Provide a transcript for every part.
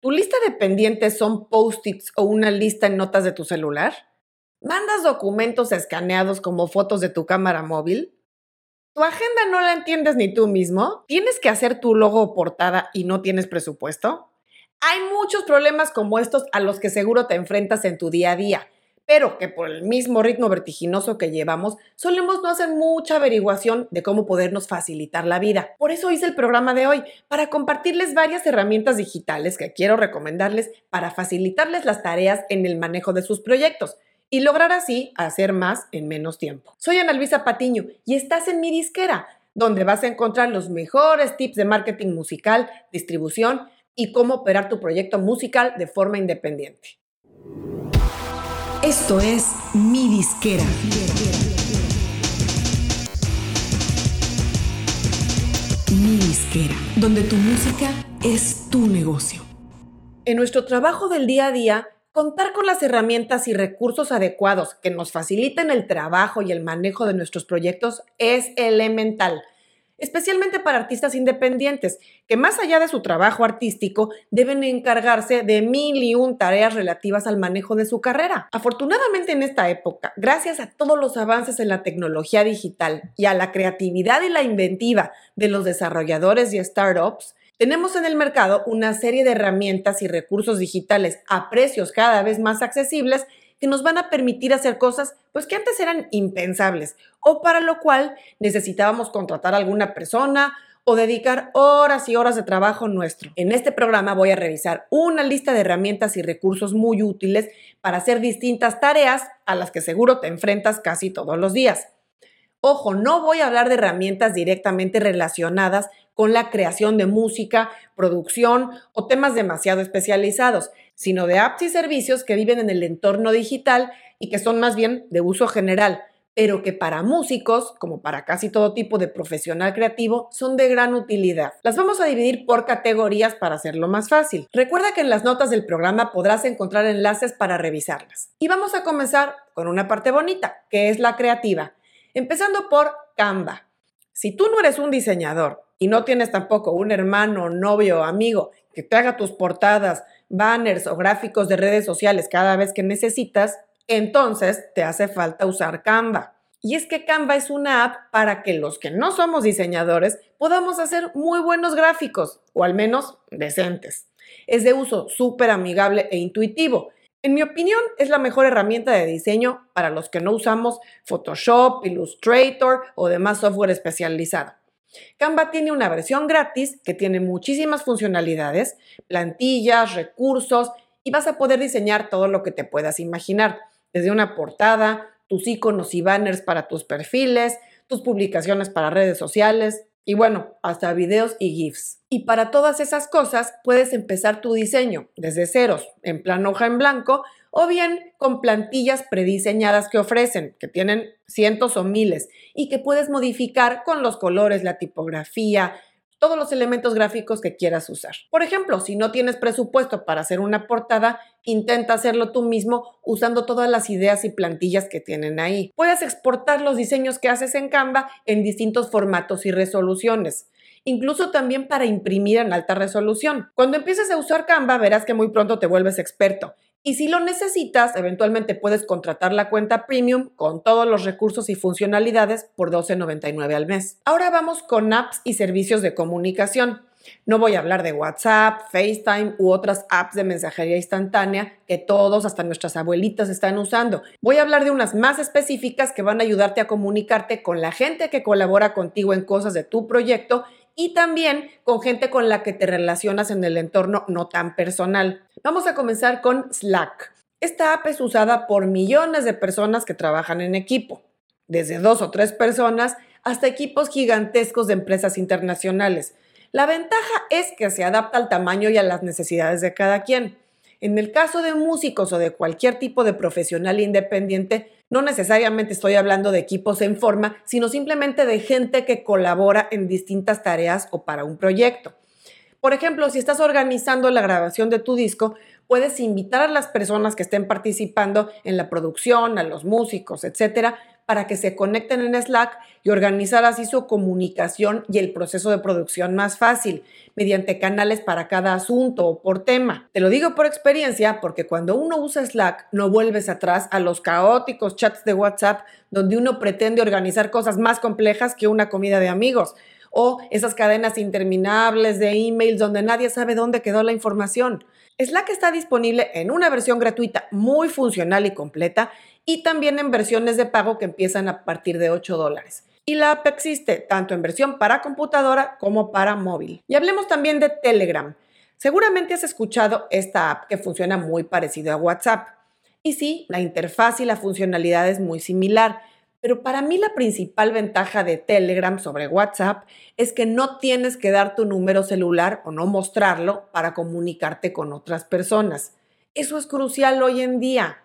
¿Tu lista de pendientes son post-its o una lista en notas de tu celular? ¿Mandas documentos escaneados como fotos de tu cámara móvil? ¿Tu agenda no la entiendes ni tú mismo? ¿Tienes que hacer tu logo o portada y no tienes presupuesto? Hay muchos problemas como estos a los que seguro te enfrentas en tu día a día pero que por el mismo ritmo vertiginoso que llevamos, solemos no hacer mucha averiguación de cómo podernos facilitar la vida. Por eso hice el programa de hoy, para compartirles varias herramientas digitales que quiero recomendarles para facilitarles las tareas en el manejo de sus proyectos y lograr así hacer más en menos tiempo. Soy Ana Luisa Patiño y estás en mi disquera, donde vas a encontrar los mejores tips de marketing musical, distribución y cómo operar tu proyecto musical de forma independiente. Esto es Mi Disquera. Mi Disquera, donde tu música es tu negocio. En nuestro trabajo del día a día, contar con las herramientas y recursos adecuados que nos faciliten el trabajo y el manejo de nuestros proyectos es elemental especialmente para artistas independientes, que más allá de su trabajo artístico, deben encargarse de mil y un tareas relativas al manejo de su carrera. Afortunadamente en esta época, gracias a todos los avances en la tecnología digital y a la creatividad y la inventiva de los desarrolladores y startups, tenemos en el mercado una serie de herramientas y recursos digitales a precios cada vez más accesibles que nos van a permitir hacer cosas pues que antes eran impensables o para lo cual necesitábamos contratar a alguna persona o dedicar horas y horas de trabajo nuestro. En este programa voy a revisar una lista de herramientas y recursos muy útiles para hacer distintas tareas a las que seguro te enfrentas casi todos los días. Ojo, no voy a hablar de herramientas directamente relacionadas con la creación de música, producción o temas demasiado especializados, sino de apps y servicios que viven en el entorno digital y que son más bien de uso general, pero que para músicos, como para casi todo tipo de profesional creativo, son de gran utilidad. Las vamos a dividir por categorías para hacerlo más fácil. Recuerda que en las notas del programa podrás encontrar enlaces para revisarlas. Y vamos a comenzar con una parte bonita, que es la creativa, empezando por Canva. Si tú no eres un diseñador y no tienes tampoco un hermano, novio o amigo que te haga tus portadas, banners o gráficos de redes sociales cada vez que necesitas, entonces te hace falta usar Canva. Y es que Canva es una app para que los que no somos diseñadores podamos hacer muy buenos gráficos, o al menos decentes. Es de uso súper amigable e intuitivo. En mi opinión, es la mejor herramienta de diseño para los que no usamos Photoshop, Illustrator o demás software especializado. Canva tiene una versión gratis que tiene muchísimas funcionalidades, plantillas, recursos y vas a poder diseñar todo lo que te puedas imaginar, desde una portada, tus iconos y banners para tus perfiles, tus publicaciones para redes sociales y bueno, hasta videos y GIFs. Y para todas esas cosas puedes empezar tu diseño desde ceros, en plan hoja en blanco, o bien con plantillas prediseñadas que ofrecen, que tienen cientos o miles, y que puedes modificar con los colores, la tipografía, todos los elementos gráficos que quieras usar. Por ejemplo, si no tienes presupuesto para hacer una portada, intenta hacerlo tú mismo usando todas las ideas y plantillas que tienen ahí. Puedes exportar los diseños que haces en Canva en distintos formatos y resoluciones incluso también para imprimir en alta resolución. Cuando empieces a usar Canva, verás que muy pronto te vuelves experto y si lo necesitas, eventualmente puedes contratar la cuenta premium con todos los recursos y funcionalidades por $12.99 al mes. Ahora vamos con apps y servicios de comunicación. No voy a hablar de WhatsApp, FaceTime u otras apps de mensajería instantánea que todos, hasta nuestras abuelitas, están usando. Voy a hablar de unas más específicas que van a ayudarte a comunicarte con la gente que colabora contigo en cosas de tu proyecto y también con gente con la que te relacionas en el entorno no tan personal. Vamos a comenzar con Slack. Esta app es usada por millones de personas que trabajan en equipo, desde dos o tres personas hasta equipos gigantescos de empresas internacionales. La ventaja es que se adapta al tamaño y a las necesidades de cada quien. En el caso de músicos o de cualquier tipo de profesional independiente, no necesariamente estoy hablando de equipos en forma, sino simplemente de gente que colabora en distintas tareas o para un proyecto. Por ejemplo, si estás organizando la grabación de tu disco, puedes invitar a las personas que estén participando en la producción, a los músicos, etcétera, para que se conecten en Slack y organizar así su comunicación y el proceso de producción más fácil, mediante canales para cada asunto o por tema. Te lo digo por experiencia porque cuando uno usa Slack no vuelves atrás a los caóticos chats de WhatsApp donde uno pretende organizar cosas más complejas que una comida de amigos o esas cadenas interminables de emails donde nadie sabe dónde quedó la información. Slack está disponible en una versión gratuita muy funcional y completa y también en versiones de pago que empiezan a partir de 8 dólares. Y la app existe tanto en versión para computadora como para móvil. Y hablemos también de Telegram. Seguramente has escuchado esta app que funciona muy parecido a WhatsApp. Y sí, la interfaz y la funcionalidad es muy similar, pero para mí la principal ventaja de Telegram sobre WhatsApp es que no tienes que dar tu número celular o no mostrarlo para comunicarte con otras personas. Eso es crucial hoy en día,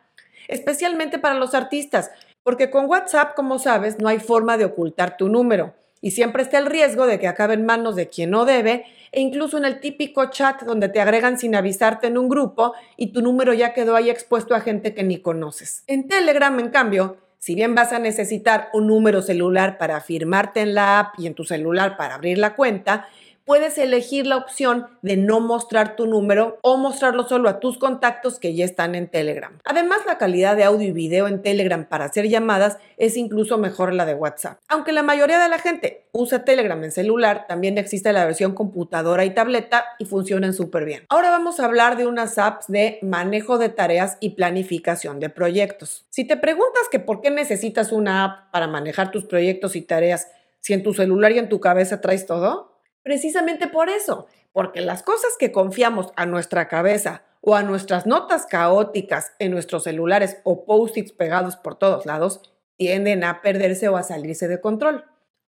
especialmente para los artistas, porque con WhatsApp, como sabes, no hay forma de ocultar tu número y siempre está el riesgo de que acabe en manos de quien no debe e incluso en el típico chat donde te agregan sin avisarte en un grupo y tu número ya quedó ahí expuesto a gente que ni conoces. En Telegram, en cambio, si bien vas a necesitar un número celular para firmarte en la app y en tu celular para abrir la cuenta, puedes elegir la opción de no mostrar tu número o mostrarlo solo a tus contactos que ya están en Telegram. Además, la calidad de audio y video en Telegram para hacer llamadas es incluso mejor la de WhatsApp. Aunque la mayoría de la gente usa Telegram en celular, también existe la versión computadora y tableta y funcionan súper bien. Ahora vamos a hablar de unas apps de manejo de tareas y planificación de proyectos. Si te preguntas que por qué necesitas una app para manejar tus proyectos y tareas si en tu celular y en tu cabeza traes todo, Precisamente por eso, porque las cosas que confiamos a nuestra cabeza o a nuestras notas caóticas en nuestros celulares o post-its pegados por todos lados tienden a perderse o a salirse de control.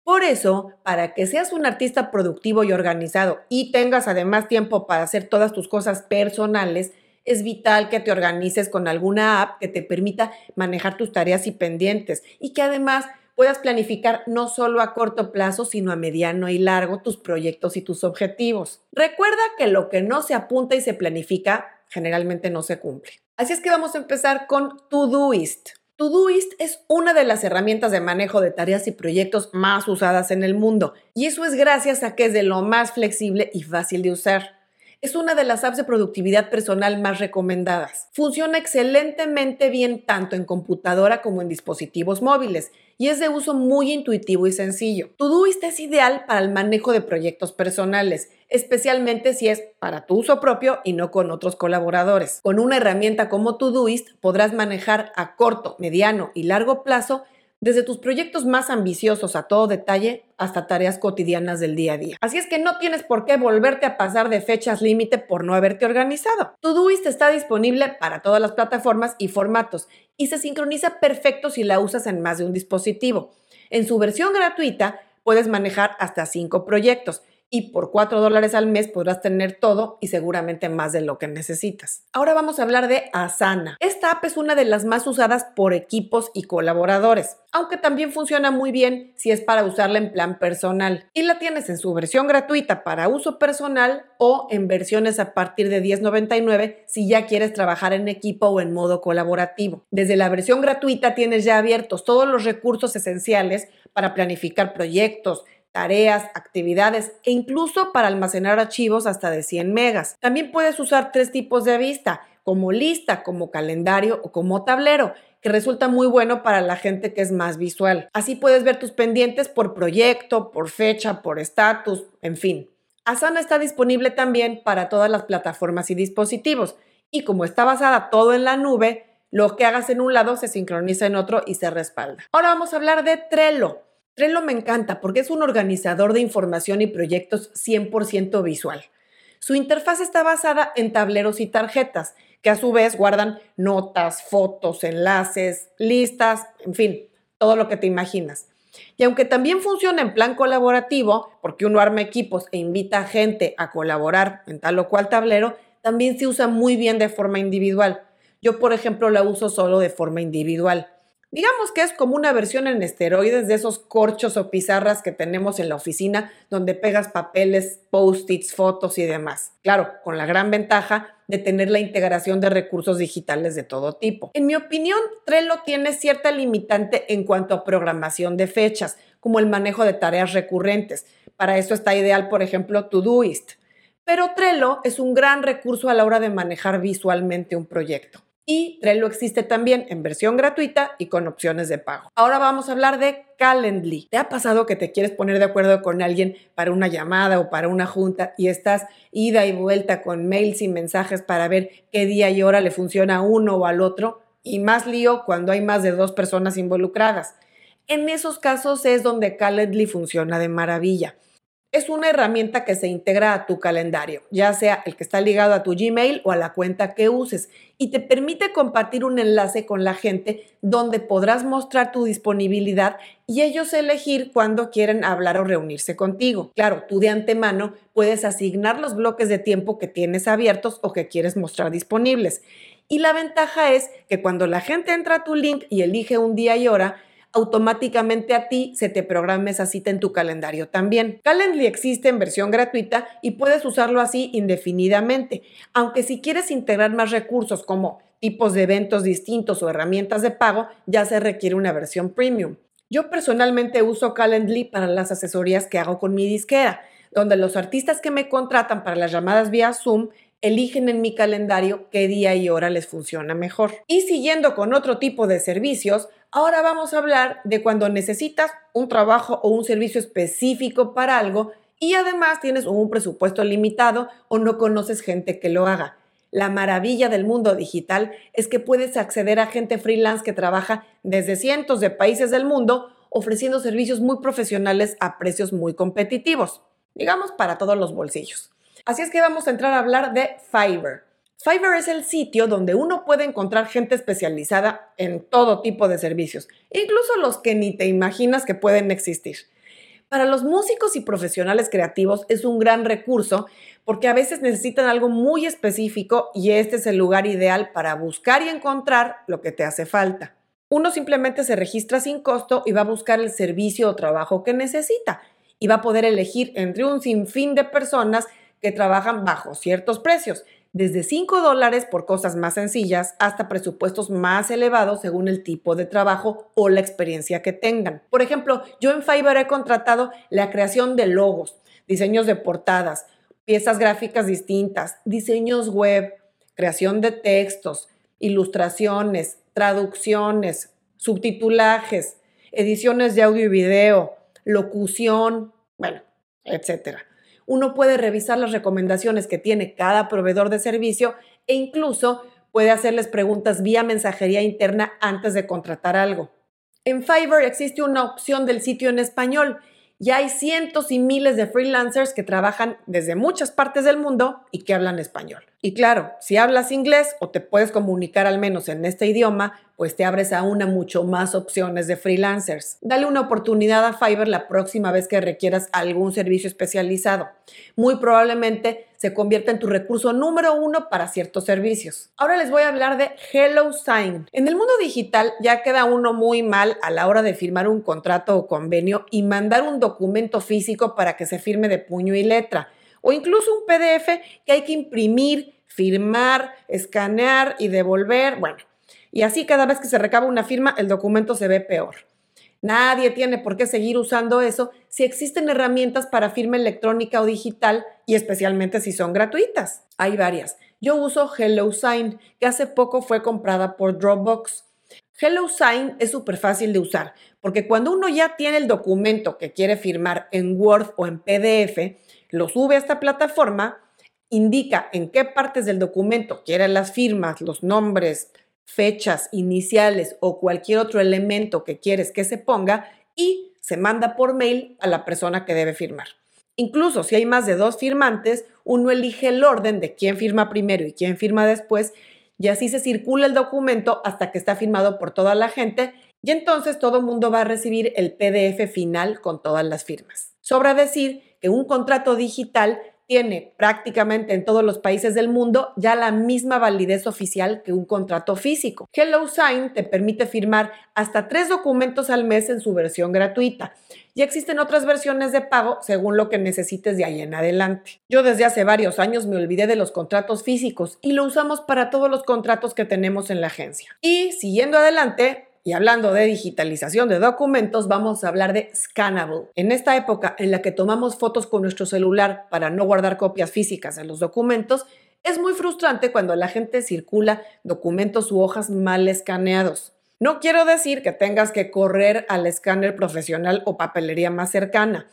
Por eso, para que seas un artista productivo y organizado y tengas además tiempo para hacer todas tus cosas personales, es vital que te organices con alguna app que te permita manejar tus tareas y pendientes y que además puedas planificar no solo a corto plazo, sino a mediano y largo tus proyectos y tus objetivos. Recuerda que lo que no se apunta y se planifica generalmente no se cumple. Así es que vamos a empezar con Todoist. Todoist es una de las herramientas de manejo de tareas y proyectos más usadas en el mundo, y eso es gracias a que es de lo más flexible y fácil de usar es una de las apps de productividad personal más recomendadas. Funciona excelentemente bien tanto en computadora como en dispositivos móviles y es de uso muy intuitivo y sencillo. Todoist es ideal para el manejo de proyectos personales, especialmente si es para tu uso propio y no con otros colaboradores. Con una herramienta como Todoist podrás manejar a corto, mediano y largo plazo desde tus proyectos más ambiciosos a todo detalle hasta tareas cotidianas del día a día. Así es que no tienes por qué volverte a pasar de fechas límite por no haberte organizado. Todoist está disponible para todas las plataformas y formatos y se sincroniza perfecto si la usas en más de un dispositivo. En su versión gratuita puedes manejar hasta 5 proyectos y por 4 dólares al mes podrás tener todo y seguramente más de lo que necesitas. Ahora vamos a hablar de Asana. Esta app es una de las más usadas por equipos y colaboradores, aunque también funciona muy bien si es para usarla en plan personal. Y la tienes en su versión gratuita para uso personal o en versiones a partir de 10.99 si ya quieres trabajar en equipo o en modo colaborativo. Desde la versión gratuita tienes ya abiertos todos los recursos esenciales para planificar proyectos, tareas, actividades e incluso para almacenar archivos hasta de 100 megas. También puedes usar tres tipos de vista, como lista, como calendario o como tablero, que resulta muy bueno para la gente que es más visual. Así puedes ver tus pendientes por proyecto, por fecha, por estatus, en fin. Asana está disponible también para todas las plataformas y dispositivos y como está basada todo en la nube, lo que hagas en un lado se sincroniza en otro y se respalda. Ahora vamos a hablar de Trello. Trello me encanta porque es un organizador de información y proyectos 100% visual. Su interfaz está basada en tableros y tarjetas, que a su vez guardan notas, fotos, enlaces, listas, en fin, todo lo que te imaginas. Y aunque también funciona en plan colaborativo, porque uno arma equipos e invita a gente a colaborar en tal o cual tablero, también se usa muy bien de forma individual. Yo, por ejemplo, la uso solo de forma individual. Digamos que es como una versión en esteroides de esos corchos o pizarras que tenemos en la oficina donde pegas papeles, post-its, fotos y demás. Claro, con la gran ventaja de tener la integración de recursos digitales de todo tipo. En mi opinión, Trello tiene cierta limitante en cuanto a programación de fechas, como el manejo de tareas recurrentes. Para eso está ideal, por ejemplo, Todoist. Pero Trello es un gran recurso a la hora de manejar visualmente un proyecto. Y Trello existe también en versión gratuita y con opciones de pago. Ahora vamos a hablar de Calendly. ¿Te ha pasado que te quieres poner de acuerdo con alguien para una llamada o para una junta y estás ida y vuelta con mails y mensajes para ver qué día y hora le funciona a uno o al otro? Y más lío cuando hay más de dos personas involucradas. En esos casos es donde Calendly funciona de maravilla es una herramienta que se integra a tu calendario, ya sea el que está ligado a tu Gmail o a la cuenta que uses, y te permite compartir un enlace con la gente donde podrás mostrar tu disponibilidad y ellos elegir cuándo quieren hablar o reunirse contigo. Claro, tú de antemano puedes asignar los bloques de tiempo que tienes abiertos o que quieres mostrar disponibles. Y la ventaja es que cuando la gente entra a tu link y elige un día y hora, automáticamente a ti se te programa esa cita en tu calendario también. Calendly existe en versión gratuita y puedes usarlo así indefinidamente, aunque si quieres integrar más recursos como tipos de eventos distintos o herramientas de pago, ya se requiere una versión premium. Yo personalmente uso Calendly para las asesorías que hago con mi disquera, donde los artistas que me contratan para las llamadas vía Zoom eligen en mi calendario qué día y hora les funciona mejor. Y siguiendo con otro tipo de servicios, ahora vamos a hablar de cuando necesitas un trabajo o un servicio específico para algo y además tienes un presupuesto limitado o no conoces gente que lo haga. La maravilla del mundo digital es que puedes acceder a gente freelance que trabaja desde cientos de países del mundo ofreciendo servicios muy profesionales a precios muy competitivos, digamos para todos los bolsillos. Así es que vamos a entrar a hablar de Fiverr. Fiverr es el sitio donde uno puede encontrar gente especializada en todo tipo de servicios, incluso los que ni te imaginas que pueden existir. Para los músicos y profesionales creativos es un gran recurso porque a veces necesitan algo muy específico y este es el lugar ideal para buscar y encontrar lo que te hace falta. Uno simplemente se registra sin costo y va a buscar el servicio o trabajo que necesita y va a poder elegir entre un sinfín de personas que trabajan bajo ciertos precios, desde 5 dólares por cosas más sencillas hasta presupuestos más elevados según el tipo de trabajo o la experiencia que tengan. Por ejemplo, yo en Fiverr he contratado la creación de logos, diseños de portadas, piezas gráficas distintas, diseños web, creación de textos, ilustraciones, traducciones, subtitulajes, ediciones de audio y video, locución, bueno, etcétera uno puede revisar las recomendaciones que tiene cada proveedor de servicio e incluso puede hacerles preguntas vía mensajería interna antes de contratar algo. En Fiverr existe una opción del sitio en español y hay cientos y miles de freelancers que trabajan desde muchas partes del mundo y que hablan español. Y claro, si hablas inglés o te puedes comunicar al menos en este idioma, pues te abres a una mucho más opciones de freelancers. Dale una oportunidad a Fiverr la próxima vez que requieras algún servicio especializado. Muy probablemente se convierta en tu recurso número uno para ciertos servicios. Ahora les voy a hablar de HelloSign. En el mundo digital ya queda uno muy mal a la hora de firmar un contrato o convenio y mandar un documento físico para que se firme de puño y letra o incluso un PDF que hay que imprimir, firmar, escanear y devolver. Bueno, y así cada vez que se recaba una firma, el documento se ve peor. Nadie tiene por qué seguir usando eso si existen herramientas para firma electrónica o digital y especialmente si son gratuitas. Hay varias. Yo uso HelloSign, que hace poco fue comprada por Dropbox. HelloSign es súper fácil de usar, porque cuando uno ya tiene el documento que quiere firmar en Word o en PDF, lo sube a esta plataforma, indica en qué partes del documento quiere las firmas, los nombres, fechas iniciales o cualquier otro elemento que quieres que se ponga y se manda por mail a la persona que debe firmar. Incluso si hay más de dos firmantes, uno elige el orden de quién firma primero y quién firma después y así se circula el documento hasta que está firmado por toda la gente y entonces todo el mundo va a recibir el PDF final con todas las firmas. Sobra decir que un contrato digital tiene prácticamente en todos los países del mundo ya la misma validez oficial que un contrato físico. HelloSign te permite firmar hasta tres documentos al mes en su versión gratuita y existen otras versiones de pago según lo que necesites de ahí en adelante. Yo desde hace varios años me olvidé de los contratos físicos y lo usamos para todos los contratos que tenemos en la agencia. Y siguiendo adelante, y hablando de digitalización de documentos, vamos a hablar de Scannable. En esta época en la que tomamos fotos con nuestro celular para no guardar copias físicas de los documentos, es muy frustrante cuando la gente circula documentos u hojas mal escaneados. No quiero decir que tengas que correr al escáner profesional o papelería más cercana.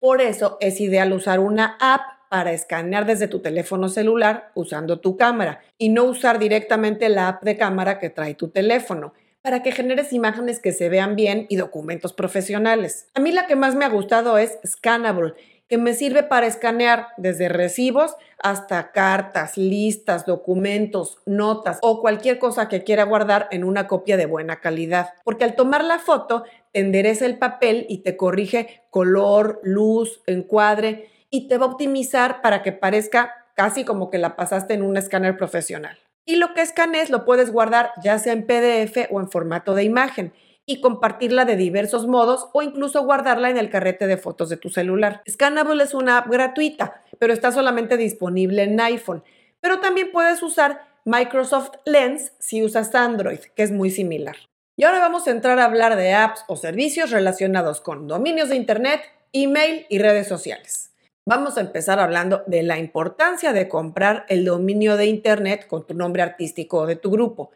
Por eso es ideal usar una app para escanear desde tu teléfono celular usando tu cámara y no usar directamente la app de cámara que trae tu teléfono para que generes imágenes que se vean bien y documentos profesionales. A mí la que más me ha gustado es Scannable, que me sirve para escanear desde recibos hasta cartas, listas, documentos, notas o cualquier cosa que quiera guardar en una copia de buena calidad. Porque al tomar la foto, te endereza el papel y te corrige color, luz, encuadre y te va a optimizar para que parezca casi como que la pasaste en un escáner profesional. Y lo que escanees lo puedes guardar ya sea en PDF o en formato de imagen y compartirla de diversos modos o incluso guardarla en el carrete de fotos de tu celular. Scannable es una app gratuita, pero está solamente disponible en iPhone. Pero también puedes usar Microsoft Lens si usas Android, que es muy similar. Y ahora vamos a entrar a hablar de apps o servicios relacionados con dominios de Internet, email y redes sociales. Vamos a empezar hablando de la importancia de comprar el dominio de Internet con tu nombre artístico de tu grupo.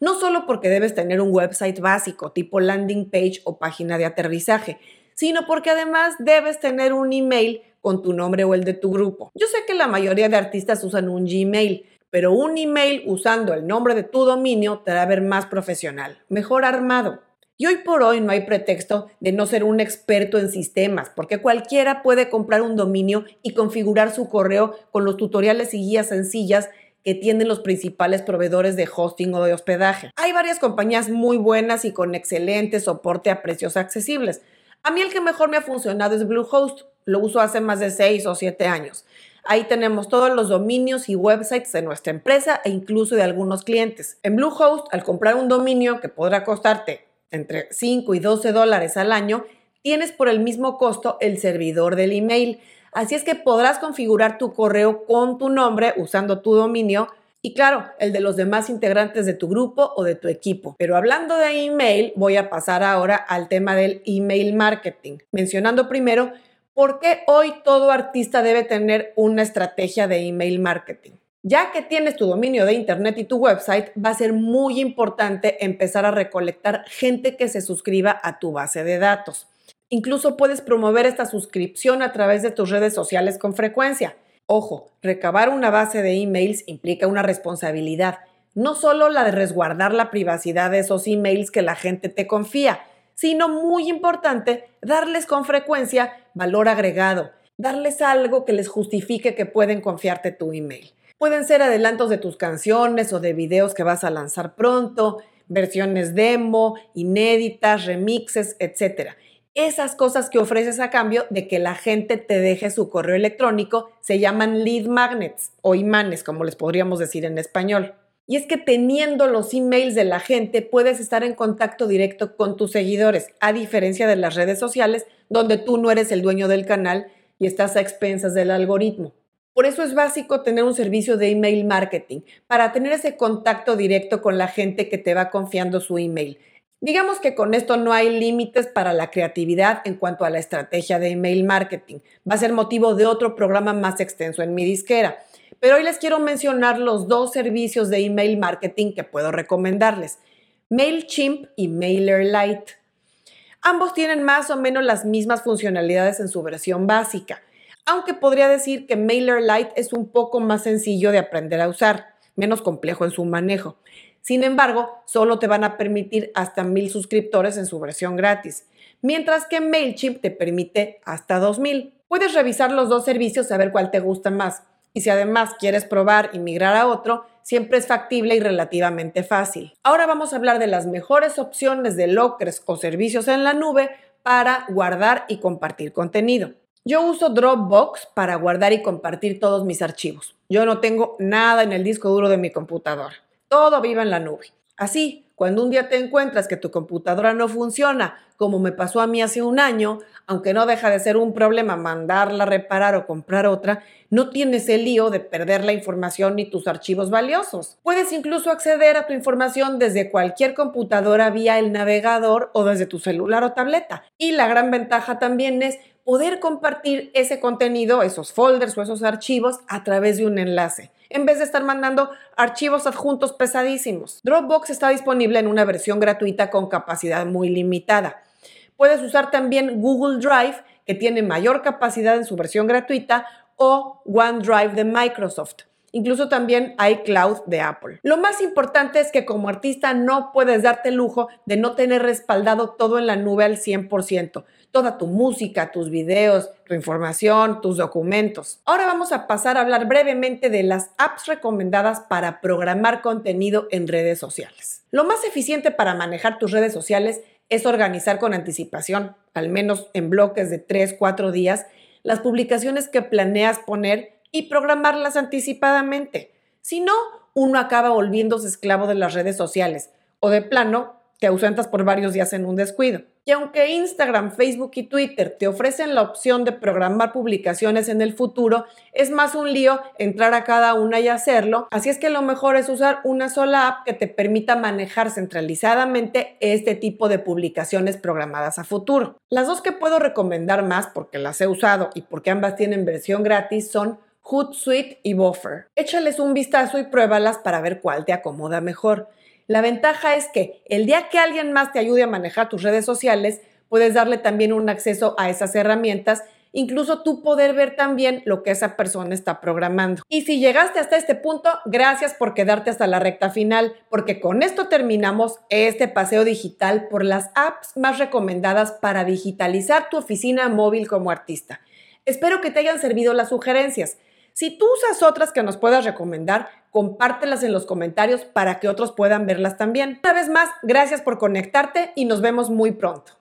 No solo porque debes tener un website básico tipo landing page o página de aterrizaje, sino porque además debes tener un email con tu nombre o el de tu grupo. Yo sé que la mayoría de artistas usan un Gmail, pero un email usando el nombre de tu dominio te hará ver más profesional, mejor armado. Y hoy por hoy no hay pretexto de no ser un experto en sistemas, porque cualquiera puede comprar un dominio y configurar su correo con los tutoriales y guías sencillas que tienen los principales proveedores de hosting o de hospedaje. Hay varias compañías muy buenas y con excelente soporte a precios accesibles. A mí el que mejor me ha funcionado es Bluehost. Lo uso hace más de 6 o 7 años. Ahí tenemos todos los dominios y websites de nuestra empresa e incluso de algunos clientes. En Bluehost, al comprar un dominio que podrá costarte entre 5 y 12 dólares al año, tienes por el mismo costo el servidor del email. Así es que podrás configurar tu correo con tu nombre usando tu dominio y claro, el de los demás integrantes de tu grupo o de tu equipo. Pero hablando de email, voy a pasar ahora al tema del email marketing, mencionando primero por qué hoy todo artista debe tener una estrategia de email marketing. Ya que tienes tu dominio de Internet y tu website, va a ser muy importante empezar a recolectar gente que se suscriba a tu base de datos. Incluso puedes promover esta suscripción a través de tus redes sociales con frecuencia. Ojo, recabar una base de emails implica una responsabilidad, no solo la de resguardar la privacidad de esos emails que la gente te confía, sino muy importante, darles con frecuencia valor agregado, darles algo que les justifique que pueden confiarte tu email. Pueden ser adelantos de tus canciones o de videos que vas a lanzar pronto, versiones demo, inéditas, remixes, etc. Esas cosas que ofreces a cambio de que la gente te deje su correo electrónico se llaman lead magnets o imanes, como les podríamos decir en español. Y es que teniendo los emails de la gente puedes estar en contacto directo con tus seguidores, a diferencia de las redes sociales donde tú no eres el dueño del canal y estás a expensas del algoritmo. Por eso es básico tener un servicio de email marketing, para tener ese contacto directo con la gente que te va confiando su email. Digamos que con esto no hay límites para la creatividad en cuanto a la estrategia de email marketing. Va a ser motivo de otro programa más extenso en mi disquera. Pero hoy les quiero mencionar los dos servicios de email marketing que puedo recomendarles. MailChimp y MailerLite. Ambos tienen más o menos las mismas funcionalidades en su versión básica aunque podría decir que MailerLite es un poco más sencillo de aprender a usar, menos complejo en su manejo. Sin embargo, solo te van a permitir hasta mil suscriptores en su versión gratis, mientras que MailChimp te permite hasta 2000. Puedes revisar los dos servicios a ver cuál te gusta más. Y si además quieres probar y migrar a otro, siempre es factible y relativamente fácil. Ahora vamos a hablar de las mejores opciones de lockers o servicios en la nube para guardar y compartir contenido. Yo uso Dropbox para guardar y compartir todos mis archivos. Yo no tengo nada en el disco duro de mi computadora. Todo vive en la nube. Así, cuando un día te encuentras que tu computadora no funciona, como me pasó a mí hace un año, aunque no deja de ser un problema mandarla a reparar o comprar otra, no tienes el lío de perder la información ni tus archivos valiosos. Puedes incluso acceder a tu información desde cualquier computadora vía el navegador o desde tu celular o tableta. Y la gran ventaja también es poder compartir ese contenido, esos folders o esos archivos a través de un enlace en vez de estar mandando archivos adjuntos pesadísimos. Dropbox está disponible en una versión gratuita con capacidad muy limitada. Puedes usar también Google Drive, que tiene mayor capacidad en su versión gratuita, o OneDrive de Microsoft. Incluso también hay cloud de Apple. Lo más importante es que como artista no puedes darte el lujo de no tener respaldado todo en la nube al 100%. Toda tu música, tus videos, tu información, tus documentos. Ahora vamos a pasar a hablar brevemente de las apps recomendadas para programar contenido en redes sociales. Lo más eficiente para manejar tus redes sociales es organizar con anticipación, al menos en bloques de 3, 4 días, las publicaciones que planeas poner y programarlas anticipadamente. Si no, uno acaba volviéndose esclavo de las redes sociales o de plano te ausentas por varios días en un descuido. Y aunque Instagram, Facebook y Twitter te ofrecen la opción de programar publicaciones en el futuro, es más un lío entrar a cada una y hacerlo. Así es que lo mejor es usar una sola app que te permita manejar centralizadamente este tipo de publicaciones programadas a futuro. Las dos que puedo recomendar más porque las he usado y porque ambas tienen versión gratis son Hootsuite y Buffer. Échales un vistazo y pruébalas para ver cuál te acomoda mejor. La ventaja es que el día que alguien más te ayude a manejar tus redes sociales, puedes darle también un acceso a esas herramientas, incluso tú poder ver también lo que esa persona está programando. Y si llegaste hasta este punto, gracias por quedarte hasta la recta final, porque con esto terminamos este paseo digital por las apps más recomendadas para digitalizar tu oficina móvil como artista. Espero que te hayan servido las sugerencias. Si tú usas otras que nos puedas recomendar, compártelas en los comentarios para que otros puedan verlas también. Una vez más, gracias por conectarte y nos vemos muy pronto.